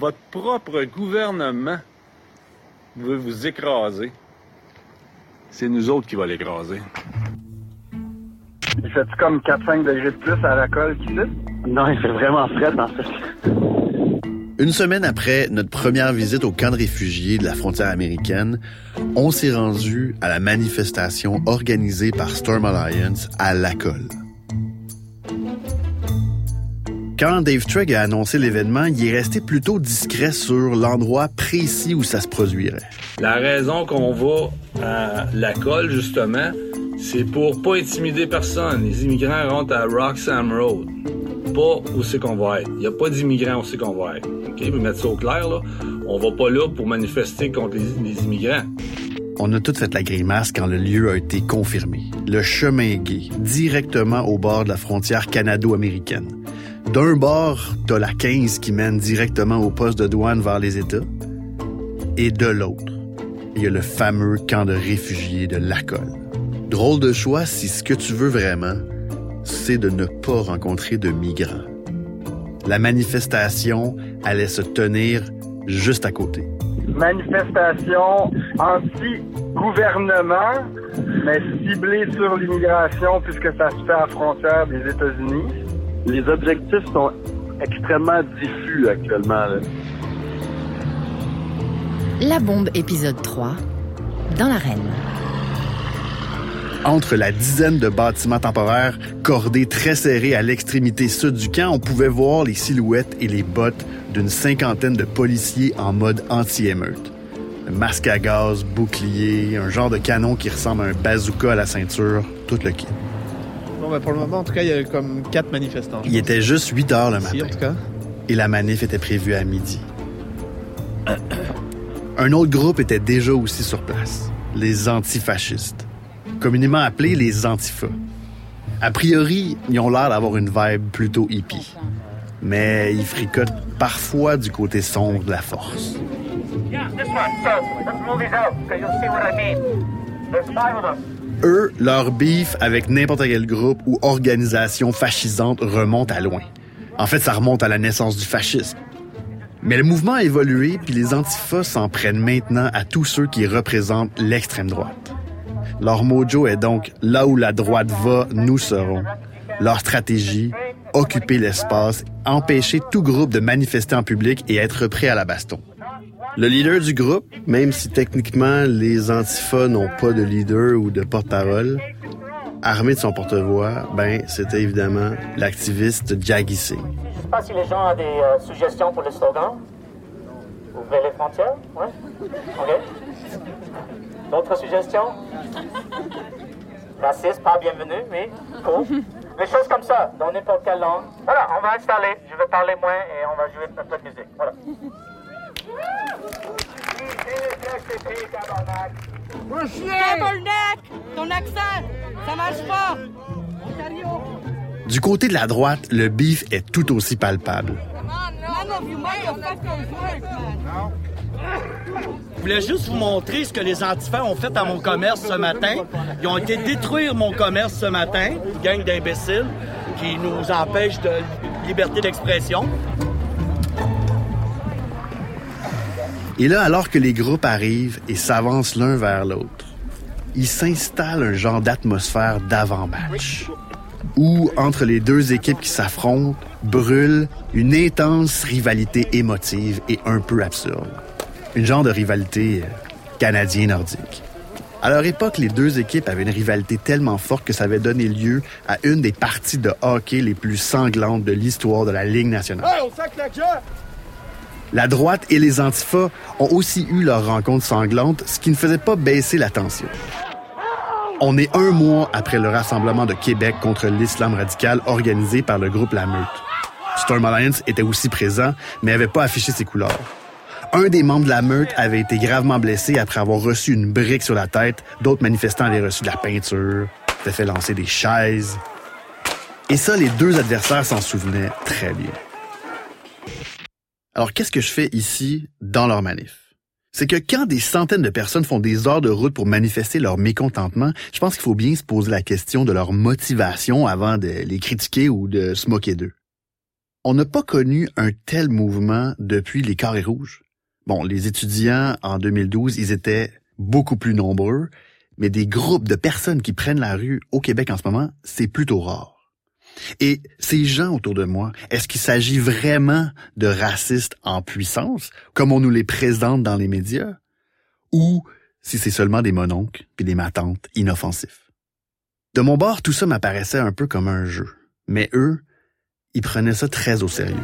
votre propre gouvernement veut vous écraser, c'est nous autres qui va l'écraser. Il fait-tu comme 4-5 degrés de plus à la colle qu'ici? Non, il fait vraiment frais en fait. Une semaine après notre première visite au camp de réfugiés de la frontière américaine, on s'est rendu à la manifestation organisée par Storm Alliance à Lacolle. Quand Dave Trigg a annoncé l'événement, il est resté plutôt discret sur l'endroit précis où ça se produirait. La raison qu'on va à la colle, justement, c'est pour pas intimider personne. Les immigrants rentrent à Roxham Road. Pas où c'est qu'on va être. Il n'y a pas d'immigrants où c'est qu'on va être. OK? Mais mettre ça au clair, là. On va pas là pour manifester contre les, les immigrants. On a tout fait la grimace quand le lieu a été confirmé. Le chemin gay, directement au bord de la frontière canado-américaine. D'un bord, t'as la 15 qui mène directement au poste de douane vers les États. Et de l'autre, il y a le fameux camp de réfugiés de Lacolle. Drôle de choix si ce que tu veux vraiment, c'est de ne pas rencontrer de migrants. La manifestation allait se tenir juste à côté. Manifestation anti-gouvernement, mais ciblée sur l'immigration puisque ça se fait à la frontière des États-Unis. Les objectifs sont extrêmement diffus actuellement. là. La bombe épisode 3 dans l'arène. Entre la dizaine de bâtiments temporaires cordés très serrés à l'extrémité sud du camp, on pouvait voir les silhouettes et les bottes d'une cinquantaine de policiers en mode anti-émeute. Masque à gaz, bouclier, un genre de canon qui ressemble à un bazooka à la ceinture, tout le kit. Ben, pour le moment, en tout cas, il y a comme quatre manifestants. Il était juste 8 heures le pense. Ici, en matin tout cas. et la manif était prévue à midi. Un autre groupe était déjà aussi sur place, les antifascistes, communément appelés les antifas. A priori, ils ont l'air d'avoir une vibe plutôt hippie, mais ils fricotent parfois du côté sombre de la force. Eux, leur beef avec n'importe quel groupe ou organisation fascisante remonte à loin. En fait, ça remonte à la naissance du fascisme. Mais le mouvement a évolué, puis les antifas s'en prennent maintenant à tous ceux qui représentent l'extrême droite. Leur mojo est donc là où la droite va, nous serons. Leur stratégie, occuper l'espace, empêcher tout groupe de manifester en public et être prêt à la baston. Le leader du groupe, même si techniquement les antifas n'ont pas de leader ou de porte-parole, armé de son porte-voix, ben c'était évidemment l'activiste Jaggy Singh. Je sais pas si les gens ont des euh, suggestions pour le slogan. Ouvrez les frontières, ouais. Ok. D'autres suggestions? Raciste, pas bienvenu, oui. Cool. Des choses comme ça, dans n'importe quelle langue. Voilà, on va installer. Je vais parler moins et on va jouer de musique. Voilà. Ton accent, ça marche pas! Du côté de la droite, le beef est tout aussi palpable. Je voulais juste vous montrer ce que les antifas ont fait à mon commerce ce matin. Ils ont été détruire mon commerce ce matin, une gang d'imbéciles qui nous empêchent de liberté d'expression. Et là, alors que les groupes arrivent et s'avancent l'un vers l'autre, il s'installe un genre d'atmosphère d'avant-match, où, entre les deux équipes qui s'affrontent, brûle une intense rivalité émotive et un peu absurde. Une genre de rivalité euh, canadien-nordique. À leur époque, les deux équipes avaient une rivalité tellement forte que ça avait donné lieu à une des parties de hockey les plus sanglantes de l'histoire de la Ligue nationale. La droite et les antifas ont aussi eu leur rencontre sanglante, ce qui ne faisait pas baisser la tension. On est un mois après le rassemblement de Québec contre l'islam radical organisé par le groupe La Meute. Storm Alliance était aussi présent, mais n'avait pas affiché ses couleurs. Un des membres de la meute avait été gravement blessé après avoir reçu une brique sur la tête. D'autres manifestants avaient reçu de la peinture, s'étaient fait lancer des chaises. Et ça, les deux adversaires s'en souvenaient très bien. Alors, qu'est-ce que je fais ici dans leur manif? C'est que quand des centaines de personnes font des heures de route pour manifester leur mécontentement, je pense qu'il faut bien se poser la question de leur motivation avant de les critiquer ou de se moquer d'eux. On n'a pas connu un tel mouvement depuis les carrés rouges. Bon, les étudiants en 2012, ils étaient beaucoup plus nombreux, mais des groupes de personnes qui prennent la rue au Québec en ce moment, c'est plutôt rare. Et ces gens autour de moi, est-ce qu'il s'agit vraiment de racistes en puissance, comme on nous les présente dans les médias, ou si c'est seulement des mononcles puis des matantes inoffensifs? De mon bord, tout ça m'apparaissait un peu comme un jeu. Mais eux, ils prenaient ça très au sérieux.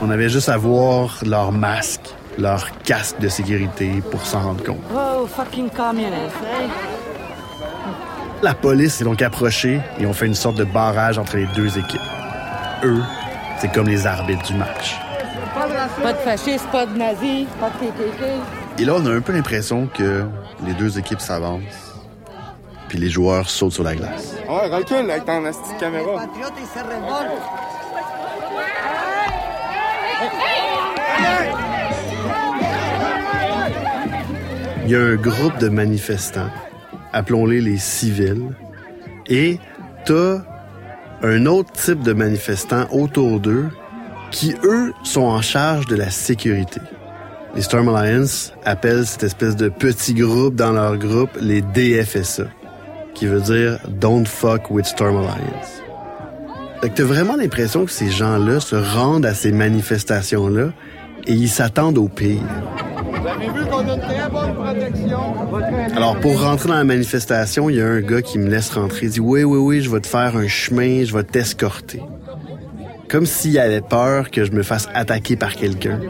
On avait juste à voir leur masque, leur casque de sécurité pour s'en rendre compte. Oh, fucking communist, eh? La police s'est donc approchée et ont fait une sorte de barrage entre les deux équipes. Eux, c'est comme les arbitres du match. Pas de fascistes, pas de nazis, pas de KKK. Et là, on a un peu l'impression que les deux équipes s'avancent, puis les joueurs sautent sur la glace. Ouais, recule avec ton caméra. Il y a un groupe de manifestants, appelons-les les civils, et t'as un autre type de manifestants autour d'eux qui, eux, sont en charge de la sécurité. Les Storm Alliance appellent cette espèce de petit groupe dans leur groupe les DFSA, qui veut dire Don't Fuck with Storm Alliance. Fait que t'as vraiment l'impression que ces gens-là se rendent à ces manifestations-là et ils s'attendent au pire. Vous avez vu qu'on a une très bonne protection. Alors, pour rentrer dans la manifestation, il y a un gars qui me laisse rentrer. Il dit, oui, oui, oui, je vais te faire un chemin, je vais t'escorter. Comme s'il avait peur que je me fasse attaquer par quelqu'un.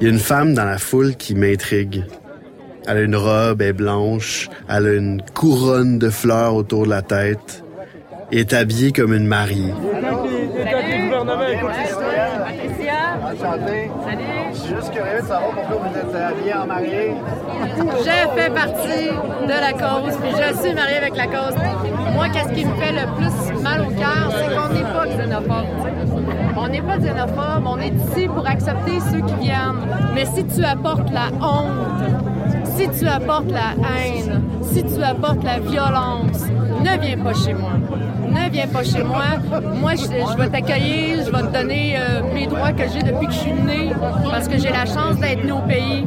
Il y a une femme dans la foule qui m'intrigue. Elle a une robe, elle est blanche, elle a une couronne de fleurs autour de la tête et est habillée comme une mariée. Salut. Je suis juste curieux de savoir pourquoi vous êtes habillé en mariée. Je fais partie de la cause, puis je suis mariée avec la cause. Moi, qu'est-ce qui me fait le plus mal au cœur, c'est qu'on n'est pas xénophobe. On n'est pas xénophobe, on est ici pour accepter ceux qui viennent. Mais si tu apportes la honte, si tu apportes la haine, si tu apportes la violence, ne viens pas chez moi. Ne viens pas chez moi. Moi, je, vais t'accueillir, je vais te donner euh, mes droits que j'ai depuis que je suis née, parce que j'ai la chance d'être née au pays.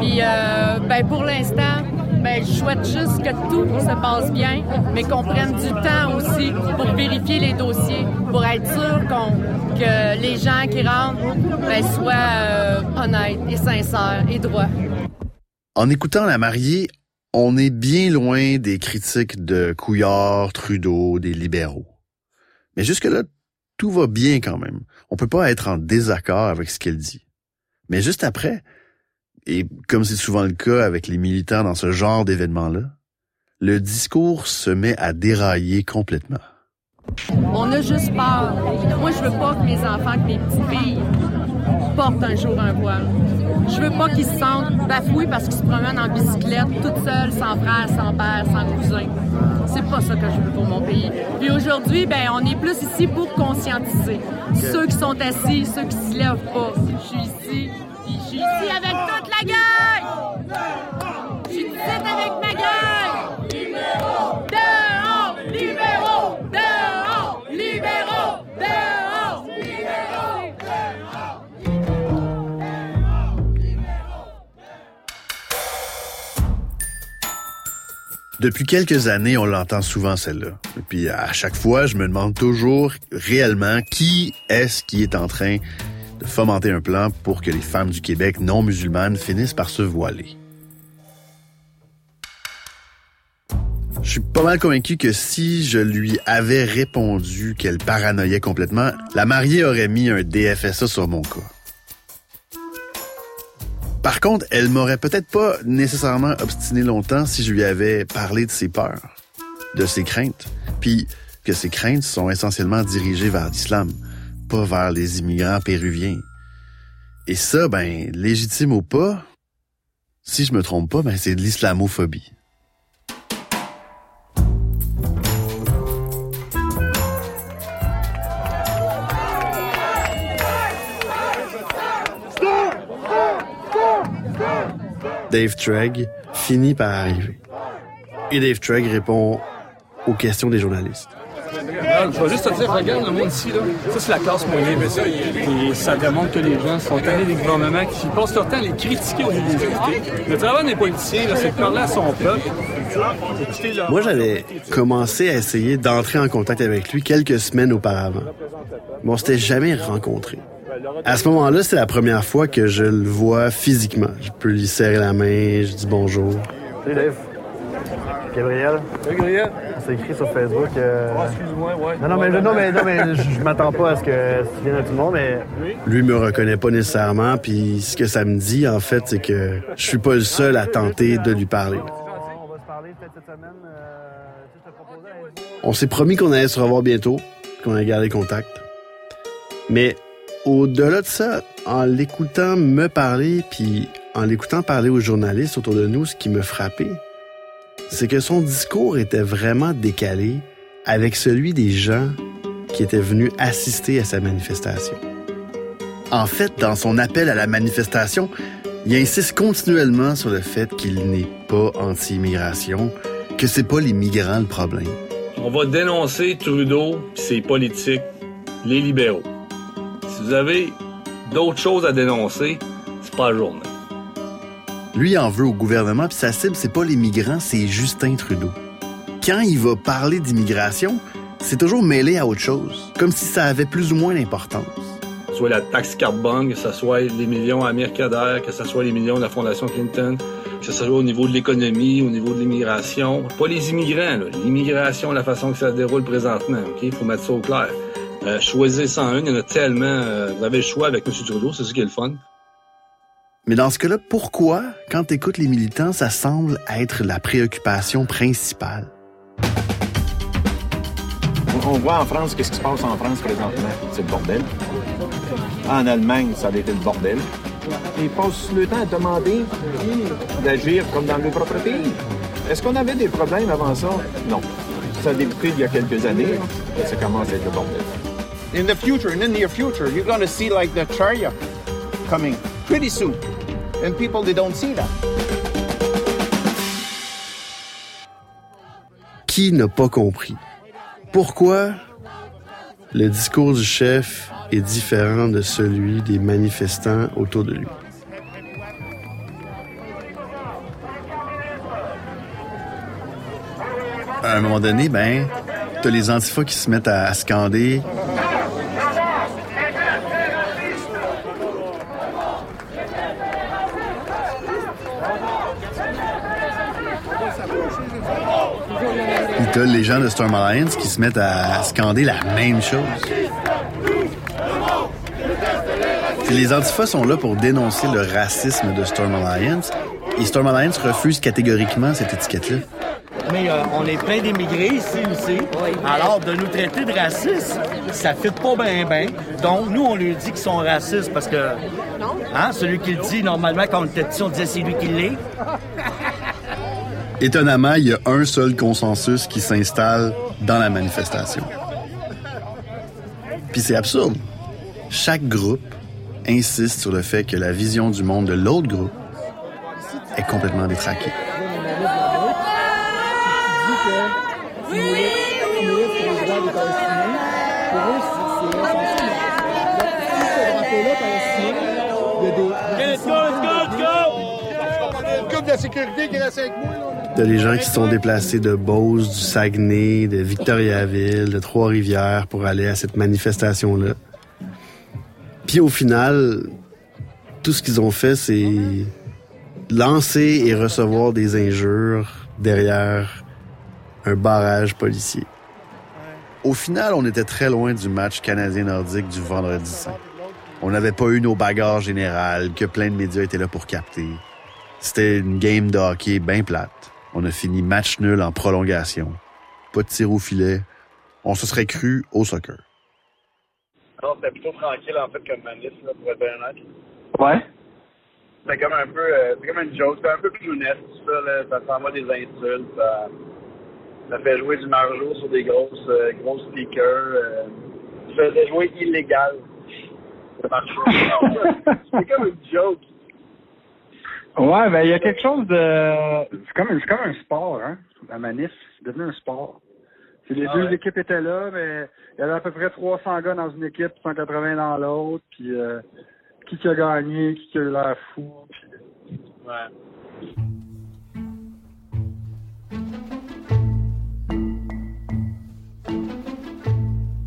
Puis, euh, ben, pour l'instant, ben, je souhaite juste que tout se passe bien, mais qu'on prenne du temps aussi pour vérifier les dossiers, pour être sûr qu'on, que les gens qui rentrent ben, soient euh, honnêtes et sincères et droits. En écoutant la mariée, on est bien loin des critiques de Couillard, Trudeau, des libéraux. Mais jusque-là, tout va bien quand même. On peut pas être en désaccord avec ce qu'elle dit. Mais juste après, et comme c'est souvent le cas avec les militants dans ce genre d'événement-là, le discours se met à dérailler complètement. On a juste peur. Moi, je veux pas que mes enfants, que mes petites filles portent un jour un voile. Je veux pas qu'ils se sentent bafoués parce qu'ils se promènent en bicyclette, toutes seules, sans frère, sans père, sans cousin. C'est pas ça que je veux pour mon pays. Puis aujourd'hui, ben, on est plus ici pour conscientiser. Ceux qui sont assis, ceux qui se lèvent pas. Je suis ici, puis je suis ici avec toute la gang! Depuis quelques années, on l'entend souvent celle-là. Et puis à chaque fois, je me demande toujours réellement qui est-ce qui est en train de fomenter un plan pour que les femmes du Québec non musulmanes finissent par se voiler. Je suis pas mal convaincu que si je lui avais répondu qu'elle paranoïait complètement, la mariée aurait mis un DFSA sur mon cas. Par contre, elle m'aurait peut-être pas nécessairement obstiné longtemps si je lui avais parlé de ses peurs, de ses craintes, puis que ces craintes sont essentiellement dirigées vers l'islam, pas vers les immigrants péruviens. Et ça, ben, légitime ou pas, si je me trompe pas, ben, c'est de l'islamophobie. Dave Treg finit par arriver. Et Dave Trigg répond aux questions des journalistes. Je vais juste te dire, regarde le monde ici, là. Ça, c'est la classe moyenne, mais ça, et ça démontre que les gens sont allés des gouvernements qui passent leur temps à les critiquer au écouter. Le travail des politiciens, là, c'est de parler à son peuple. Moi, j'avais commencé à essayer d'entrer en contact avec lui quelques semaines auparavant. Mais on s'était jamais rencontrés. À ce moment-là, c'est la première fois que je le vois physiquement. Je peux lui serrer la main, je dis bonjour. Salut Dave. Gabriel. Salut, Gabriel. On s'est écrit sur Facebook. euh, Ah, excuse-moi, ouais. Non, non, mais, non, mais, non, mais je, je m'attends pas à ce que tu viennes à tout le monde, mais Lui me reconnaît pas nécessairement, puis ce que ça me dit, en fait, c'est que je suis pas le seul à tenter de lui parler. on va se parler peut-être cette semaine. Euh, On s'est promis qu'on allait se revoir bientôt, qu'on allait garder contact. Mais au-delà de ça, en l'écoutant me parler, puis en l'écoutant parler aux journalistes autour de nous, ce qui me frappait, c'est que son discours était vraiment décalé avec celui des gens qui étaient venus assister à sa manifestation. En fait, dans son appel à la manifestation, il insiste continuellement sur le fait qu'il n'est pas anti-immigration, que c'est pas les migrants le problème. On va dénoncer Trudeau ses politiques, les libéraux. Vous avez d'autres choses à dénoncer, c'est pas la journée. Lui en veut au gouvernement, puis sa cible, c'est pas les migrants, c'est Justin Trudeau. Quand il va parler d'immigration, c'est toujours mêlé à autre chose, comme si ça avait plus ou moins d'importance. Que ce soit la taxe carbone, que ce soit les millions à Amir Kader, que ce soit les millions de la Fondation Clinton, que ce soit au niveau de l'économie, au niveau de l'immigration. Pas les immigrants, là. L'immigration, la façon que ça se déroule présentement, OK? Il faut mettre ça au clair. Euh, choisir 101, il y en a tellement. euh, vous avez le choix avec M. Trudeau, c'est ça qui est le fun. Mais dans ce cas-là, pourquoi, quand t'écoutes les militants, ça semble être la préoccupation principale? On voit en France qu'est-ce qui se passe en France présentement. C'est le bordel. En Allemagne, ça a été le bordel. Ils passent le temps à demander d'agir comme dans leur propre pays. Est-ce qu'on avait des problèmes avant ça? Non. Ça a débuté il y a quelques années, et ça commence à être le bordel. In the future, in the near future, you're going to see like the chariot coming pretty soon. And people, they don't see that. Qui n'a pas compris? Pourquoi le discours du chef est différent de celui des manifestants autour de lui? À un moment donné, ben, t'as les antifas qui se mettent à, à scander. T'as les gens de Storm Alliance qui se mettent à scander la même chose. Puis les antifas sont là pour dénoncer le racisme de Storm Alliance. Et Storm Alliance refuse catégoriquement cette étiquette-là. Mais euh, on est plein d'immigrés ici aussi. Alors, de nous traiter de racistes, ça fit pas bien, bien. Donc, nous, on lui dit qu'ils sont racistes parce que, hein, celui qui le dit, normalement, quand on était petit, on disait c'est lui qui l'est. Étonnamment, il y a un seul consensus qui s'installe dans la manifestation. Puis c'est absurde. Chaque groupe insiste sur le fait que la vision du monde de l'autre groupe est complètement détraquée. De la sécurité qui reste avec moi, là. T'as des gens qui sont déplacés de Beauce, du Saguenay, de Victoriaville, de Trois-Rivières pour aller à cette manifestation-là. Puis au final, tout ce qu'ils ont fait, c'est lancer et recevoir des injures derrière un barrage policier. Au final, on était très loin du match canadien-nordique du vendredi saint. On n'avait pas eu nos bagarres générales que plein de médias étaient là pour capter. C'était une game de hockey bien plate. On a fini match nul en prolongation. Pas de tir au filet. On se serait cru au soccer. Non, c'était plutôt tranquille, en fait, comme manif, là, pour être bien honnête. Ouais. C'était comme un peu, euh, c'était comme une joke, c'était un peu clownesque, tout ça, là. Ça s'envoie des insultes, ça, ça fait jouer du margeau sur des grosses, euh, grosses speakers, euh, ça faisait jouer illégal. C'était comme une joke. Ouais, ben il y a quelque chose de. C'est comme, c'est comme un sport, hein. la manif, c'est devenu un sport. Puis les Ah deux ouais. équipes étaient là, mais il y avait à peu près 300 gars dans une équipe, 180 dans l'autre, puis euh, qui qui a gagné, qui qui a eu l'air fou. puis- Ouais.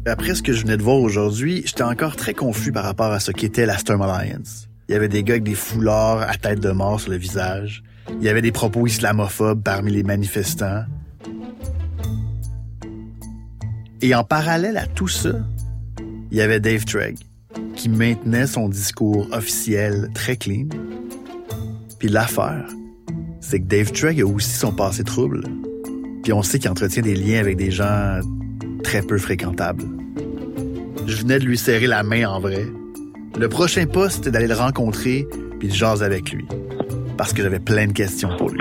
Après ce que je venais de voir aujourd'hui, j'étais encore très confus par rapport à ce qu'était la Storm Alliance. Il y avait des gars avec des foulards à tête de mort sur le visage. Il y avait des propos islamophobes parmi les manifestants. Et en parallèle à tout ça, il y avait Dave Tregg, qui maintenait son discours officiel très clean. Puis l'affaire, c'est que Dave Tregg a aussi son passé trouble. Puis on sait qu'il entretient des liens avec des gens très peu fréquentables. Je venais de lui serrer la main en vrai. Le prochain pas, c'était d'aller le rencontrer puis de jaser avec lui. Parce que j'avais plein de questions pour lui.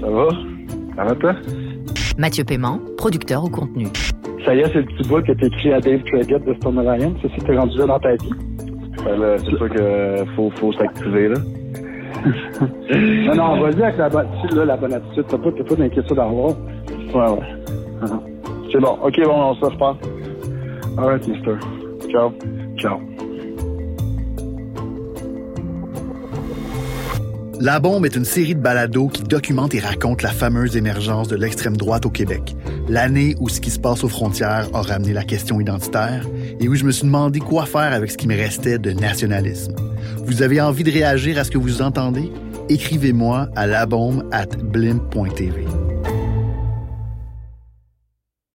Ça va? Ça va toi? Mathieu Paiement, producteur au contenu. Ça y est, c'est le petit bout que t'as écrit à Dave Treggett de Storm Alliance. Ça, c'est t'es rendu là dans ta vie. Ben c'est sûr que faut, faut s'activer, là. non, non, vas-y avec la bonne, tu sais, là, la bonne attitude. T'as pas, t'as pas d'inquiétude à avoir. Ouais, ouais. C'est bon. OK, bon, on se reprend. Alright, mister. Ciao. Ciao. La Bombe est une série de balados qui documente et raconte la fameuse émergence de l'extrême droite au Québec, l'année où ce qui se passe aux frontières a ramené la question identitaire et où je me suis demandé quoi faire avec ce qui me restait de nationalisme. Vous avez envie de réagir à ce que vous entendez? Écrivez-moi à labombe at blimp.tv.